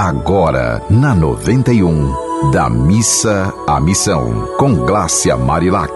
Agora, na 91, da missa à missão, com Glácia Marilac.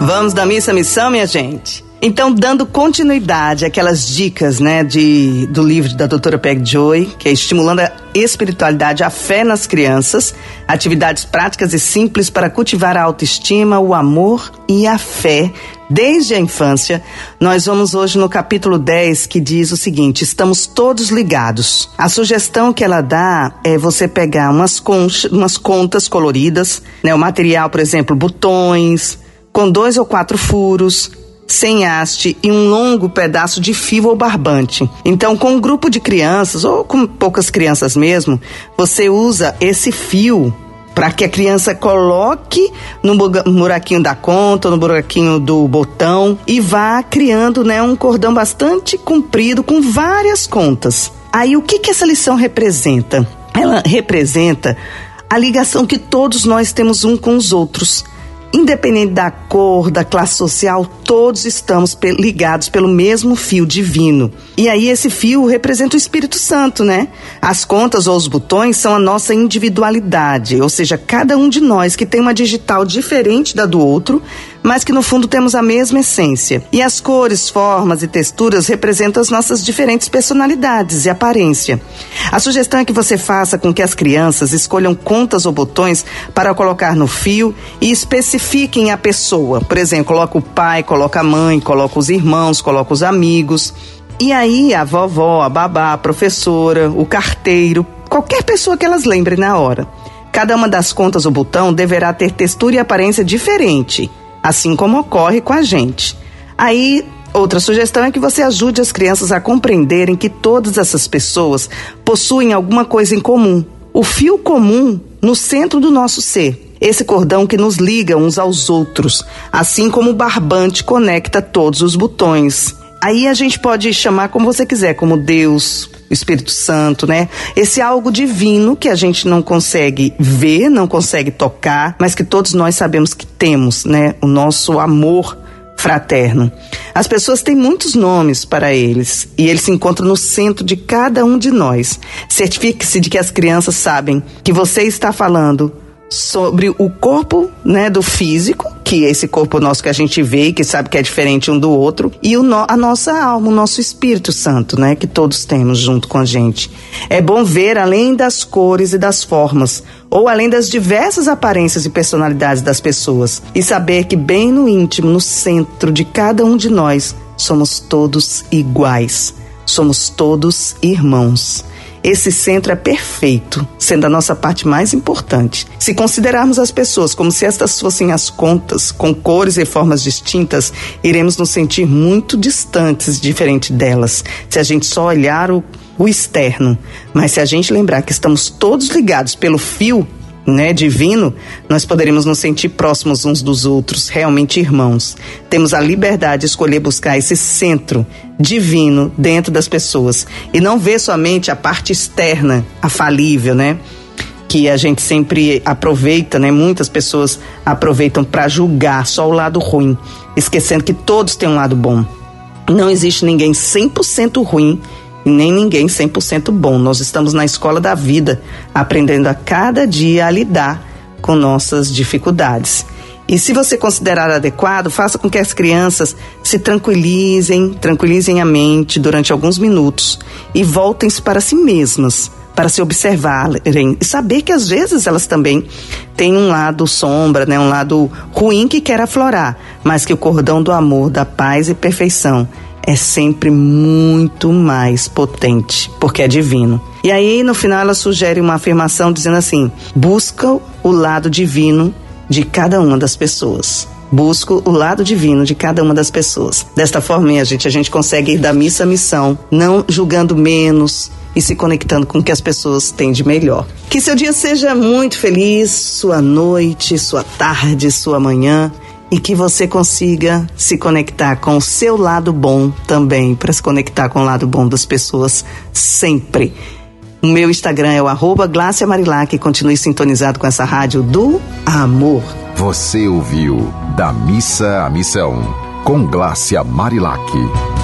Vamos da missa à missão, minha gente? Então, dando continuidade àquelas dicas, né, de, do livro da doutora Peg Joy, que é estimulando a espiritualidade, a fé nas crianças, atividades práticas e simples para cultivar a autoestima, o amor e a fé desde a infância, nós vamos hoje no capítulo 10 que diz o seguinte: estamos todos ligados. A sugestão que ela dá é você pegar umas, concha, umas contas coloridas, né, o material, por exemplo, botões, com dois ou quatro furos sem haste e um longo pedaço de fio ou barbante. Então, com um grupo de crianças, ou com poucas crianças mesmo, você usa esse fio para que a criança coloque no buraquinho da conta, no buraquinho do botão e vá criando né, um cordão bastante comprido com várias contas. Aí o que, que essa lição representa? Ela representa a ligação que todos nós temos um com os outros. Independente da cor, da classe social, todos estamos ligados pelo mesmo fio divino. E aí esse fio representa o Espírito Santo, né? As contas ou os botões são a nossa individualidade, ou seja, cada um de nós que tem uma digital diferente da do outro, mas que no fundo temos a mesma essência. E as cores, formas e texturas representam as nossas diferentes personalidades e aparência. A sugestão é que você faça com que as crianças escolham contas ou botões para colocar no fio e especifiquem a pessoa. Por exemplo, coloca o pai, coloca a mãe, coloca os irmãos, coloca os amigos. E aí a vovó, a babá, a professora, o carteiro, qualquer pessoa que elas lembrem na hora. Cada uma das contas ou botão deverá ter textura e aparência diferente assim como ocorre com a gente. Aí, outra sugestão é que você ajude as crianças a compreenderem que todas essas pessoas possuem alguma coisa em comum. O fio comum no centro do nosso ser. Esse cordão que nos liga uns aos outros, assim como o barbante conecta todos os botões. Aí a gente pode chamar como você quiser, como Deus, Espírito Santo, né? Esse algo divino que a gente não consegue ver, não consegue tocar, mas que todos nós sabemos que temos, né? O nosso amor fraterno. As pessoas têm muitos nomes para eles e eles se encontram no centro de cada um de nós. Certifique-se de que as crianças sabem que você está falando sobre o corpo, né, do físico, que é esse corpo nosso que a gente vê e que sabe que é diferente um do outro, e o no, a nossa alma, o nosso Espírito Santo, né, que todos temos junto com a gente. É bom ver além das cores e das formas, ou além das diversas aparências e personalidades das pessoas, e saber que bem no íntimo, no centro de cada um de nós, somos todos iguais. Somos todos irmãos. Esse centro é perfeito, sendo a nossa parte mais importante. Se considerarmos as pessoas como se estas fossem as contas, com cores e formas distintas, iremos nos sentir muito distantes, diferente delas, se a gente só olhar o, o externo. Mas se a gente lembrar que estamos todos ligados pelo fio né, divino, nós poderíamos nos sentir próximos uns dos outros, realmente irmãos. Temos a liberdade de escolher buscar esse centro divino dentro das pessoas e não ver somente a parte externa, a falível, né? Que a gente sempre aproveita, né? Muitas pessoas aproveitam para julgar só o lado ruim, esquecendo que todos têm um lado bom. Não existe ninguém 100% ruim nem ninguém 100% bom. Nós estamos na escola da vida, aprendendo a cada dia a lidar com nossas dificuldades. E se você considerar adequado, faça com que as crianças se tranquilizem, tranquilizem a mente durante alguns minutos e voltem-se para si mesmas, para se observarem e saber que às vezes elas também têm um lado sombra, né, um lado ruim que quer aflorar, mas que o cordão do amor, da paz e perfeição é sempre muito mais potente, porque é divino. E aí, no final, ela sugere uma afirmação dizendo assim: busca o lado divino de cada uma das pessoas. Busco o lado divino de cada uma das pessoas. Desta forma, minha gente, a gente consegue ir da missa à missão, não julgando menos, e se conectando com o que as pessoas têm de melhor. Que seu dia seja muito feliz, sua noite, sua tarde, sua manhã e que você consiga se conectar com o seu lado bom também, para se conectar com o lado bom das pessoas sempre. O meu Instagram é o Glácia Marilac. Continue sintonizado com essa rádio do amor. Você ouviu Da Missa à Missão, com Glácia Marilac.